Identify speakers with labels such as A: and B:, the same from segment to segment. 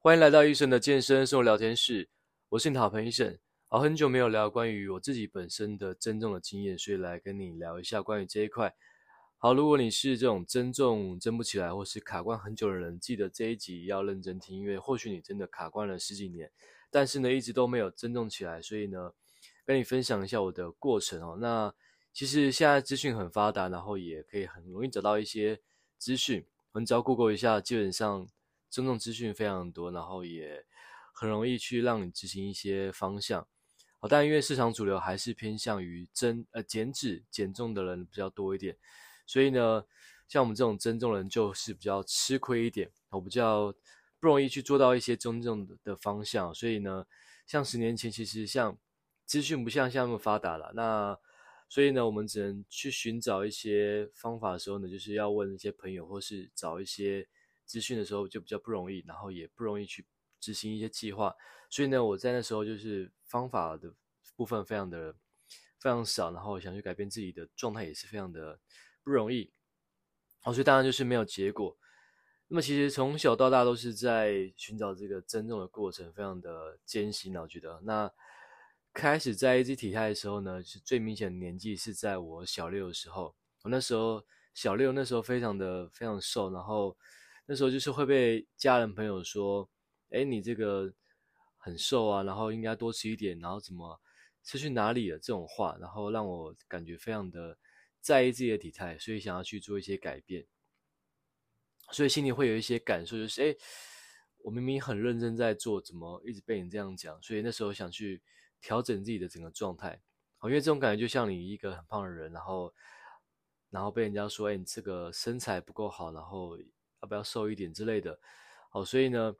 A: 欢迎来到医生的健身生活聊天室，我是你的好朋友医生。好，很久没有聊关于我自己本身的增重的经验，所以来跟你聊一下关于这一块。好，如果你是这种增重增不起来，或是卡关很久的人，记得这一集要认真听，因为或许你真的卡关了十几年，但是呢一直都没有增重起来，所以呢跟你分享一下我的过程哦。那其实现在资讯很发达，然后也可以很容易找到一些资讯，你只要 Google 一下，基本上。增重资讯非常多，然后也很容易去让你执行一些方向。好，但因为市场主流还是偏向于增呃减脂减重的人比较多一点，所以呢，像我们这种增重人就是比较吃亏一点，我比较不容易去做到一些增重的方向。所以呢，像十年前其实像资讯不像现在那么发达了，那所以呢，我们只能去寻找一些方法的时候呢，就是要问一些朋友或是找一些。资讯的时候就比较不容易，然后也不容易去执行一些计划，所以呢，我在那时候就是方法的部分非常的非常少，然后想去改变自己的状态也是非常的不容易，好，所以当然就是没有结果。那么其实从小到大都是在寻找这个增重的过程，非常的艰辛，我觉得。那开始在意这体态的时候呢，是最明显的年纪是在我小六的时候，我那时候小六那时候非常的非常瘦，然后。那时候就是会被家人朋友说，哎，你这个很瘦啊，然后应该多吃一点，然后怎么吃去哪里了这种话，然后让我感觉非常的在意自己的体态，所以想要去做一些改变，所以心里会有一些感受，就是哎，我明明很认真在做，怎么一直被你这样讲？所以那时候想去调整自己的整个状态，好，因为这种感觉就像你一个很胖的人，然后然后被人家说，哎，你这个身材不够好，然后。要不要瘦一点之类的？好，所以呢，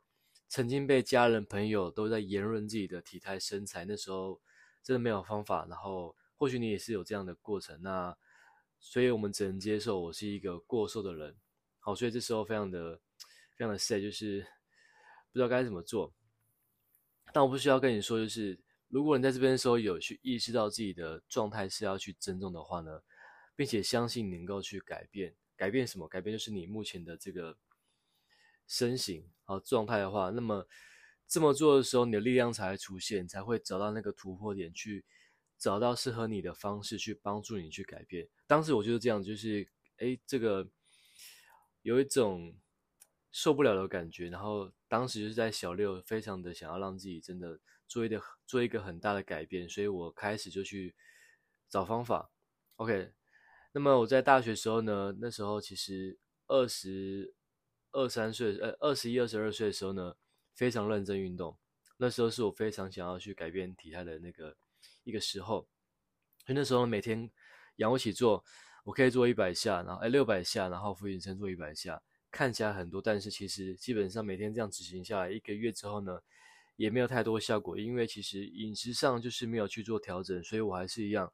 A: 曾经被家人朋友都在言论自己的体态身材，那时候真的没有方法。然后或许你也是有这样的过程，那所以我们只能接受我是一个过瘦的人。好，所以这时候非常的非常的 sad，就是不知道该怎么做。但我不需要跟你说，就是如果你在这边的时候有去意识到自己的状态是要去增重的话呢，并且相信能够去改变。改变什么？改变就是你目前的这个身形啊状态的话，那么这么做的时候，你的力量才会出现，才会找到那个突破点，去找到适合你的方式，去帮助你去改变。当时我就是这样，就是哎，这个有一种受不了的感觉，然后当时就是在小六，非常的想要让自己真的做一个做一个很大的改变，所以我开始就去找方法。OK。那么我在大学时候呢，那时候其实二十二三岁，呃，二十一、二十二岁的时候呢，非常认真运动。那时候是我非常想要去改变体态的那个一个时候。所以那时候每天仰卧起坐，我可以做一百下，然后哎六百下，然后俯卧撑做一百下，看起来很多，但是其实基本上每天这样执行下来，一个月之后呢，也没有太多效果，因为其实饮食上就是没有去做调整，所以我还是一样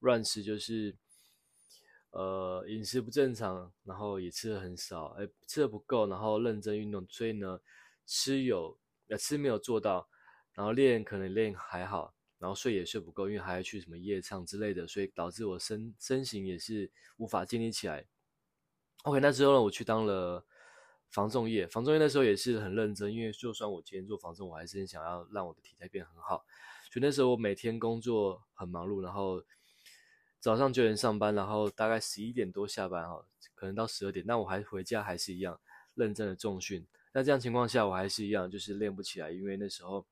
A: 乱吃，就是。呃，饮食不正常，然后也吃的很少，哎，吃的不够，然后认真运动，所以呢，吃有，呃，吃没有做到，然后练可能练还好，然后睡也睡不够，因为还要去什么夜唱之类的，所以导致我身身形也是无法建立起来。OK，那之后呢，我去当了防重业，防重业那时候也是很认真，因为就算我今天做防重，我还是很想要让我的体态变很好，所以那时候我每天工作很忙碌，然后。早上九点上班，然后大概十一点多下班哈，可能到十二点，那我还回家还是一样认真的重训。那这样情况下，我还是一样就是练不起来，因为那时候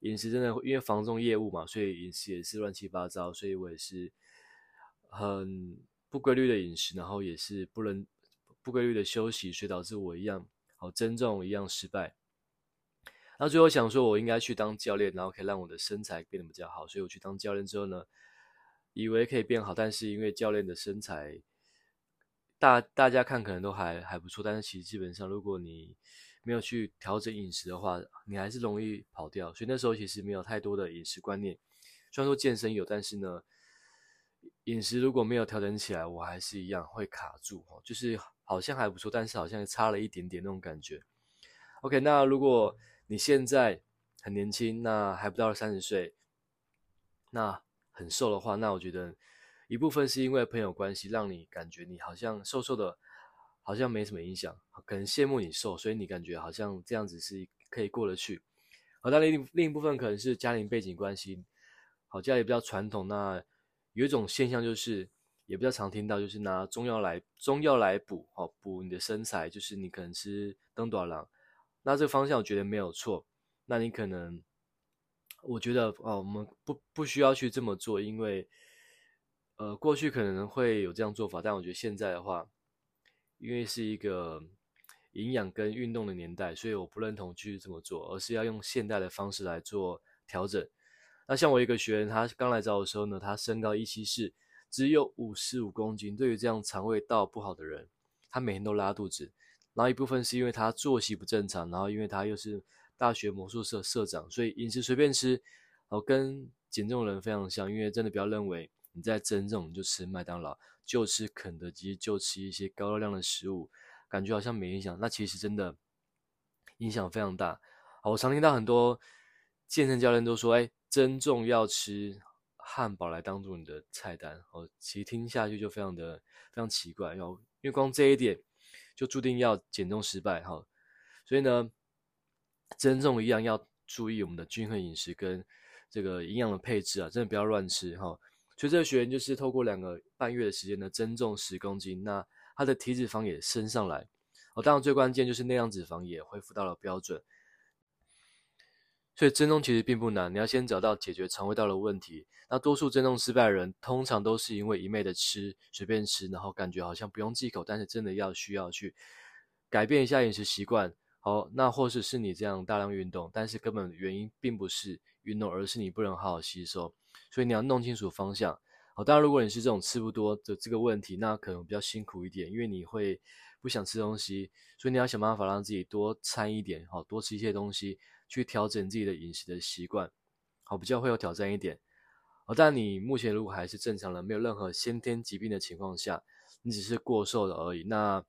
A: 饮食真的因为房仲业务嘛，所以饮食也是乱七八糟，所以我也是很不规律的饮食，然后也是不能不规律的休息，所以导致我一样好增重一样失败。那最后想说，我应该去当教练，然后可以让我的身材变得比较好，所以我去当教练之后呢，以为可以变好，但是因为教练的身材，大大家看可能都还还不错，但是其实基本上，如果你没有去调整饮食的话，你还是容易跑掉。所以那时候其实没有太多的饮食观念，虽然说健身有，但是呢，饮食如果没有调整起来，我还是一样会卡住，就是好像还不错，但是好像差了一点点那种感觉。OK，那如果你现在很年轻，那还不到三十岁，那。很瘦的话，那我觉得一部分是因为朋友关系，让你感觉你好像瘦瘦的，好像没什么影响，可能羡慕你瘦，所以你感觉好像这样子是可以过得去。好，但另另一部分可能是家庭背景关系，好，家里比较传统，那有一种现象就是，也比较常听到，就是拿中药来中药来补，好补你的身材，就是你可能吃转大人，那这个方向我觉得没有错，那你可能，我觉得哦，我们不不需要去这么做，因为，呃，过去可能会有这样做法，但我觉得现在的话，因为是一个。营养跟运动的年代，所以我不认同去这么做，而是要用现代的方式来做调整。那像我一个学员，他刚来找我的时候呢，他身高一七四，只有五十五公斤。对于这样肠胃道不好的人，他每天都拉肚子。然后一部分是因为他作息不正常，然后因为他又是大学魔术社社长，所以饮食随便吃，然后跟减重人非常像。因为真的不要认为你在增重就吃麦当劳，就吃肯德基，就吃一些高热量的食物。感觉好像没影响，那其实真的影响非常大。好，我常听到很多健身教练都说：“哎，增重要吃汉堡来当做你的菜单。”哦，其实听下去就非常的非常奇怪，因为光这一点就注定要减重失败。哈，所以呢，增重一样要注意我们的均衡饮食跟这个营养的配置啊，真的不要乱吃。哈，所以这个学员就是透过两个半月的时间呢，增重十公斤。那他的体脂肪也升上来，哦，当然最关键就是内脏脂肪也恢复到了标准。所以增重其实并不难，你要先找到解决肠胃道的问题。那多数增重失败的人，通常都是因为一味的吃，随便吃，然后感觉好像不用忌口，但是真的要需要去改变一下饮食习惯。好，那或者是你这样大量运动，但是根本原因并不是运动，而是你不能好好吸收。所以你要弄清楚方向。好，当然，如果你是这种吃不多的这个问题，那可能比较辛苦一点，因为你会不想吃东西，所以你要想办法让自己多餐一点，好，多吃一些东西，去调整自己的饮食的习惯，好，比较会有挑战一点。好，但你目前如果还是正常的，没有任何先天疾病的情况下，你只是过瘦了而已，那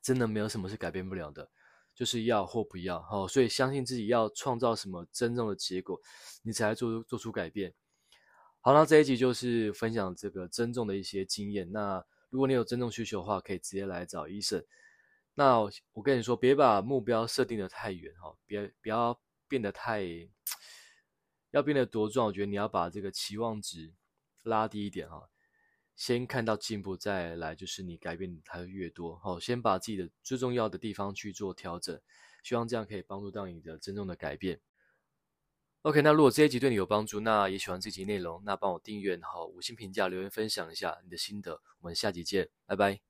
A: 真的没有什么是改变不了的，就是要或不要，好，所以相信自己要创造什么真正的结果，你才来做做出改变。好，那这一集就是分享这个增重的一些经验。那如果你有增重需求的话，可以直接来找医生。那我跟你说，别把目标设定得太远哈，别不要变得太，要变得多壮，我觉得你要把这个期望值拉低一点哈。先看到进步，再来就是你改变它越多。好，先把自己的最重要的地方去做调整，希望这样可以帮助到你的真正的改变。OK，那如果这一集对你有帮助，那也喜欢这集内容，那帮我订阅，好，五星评价，留言分享一下你的心得，我们下集见，拜拜。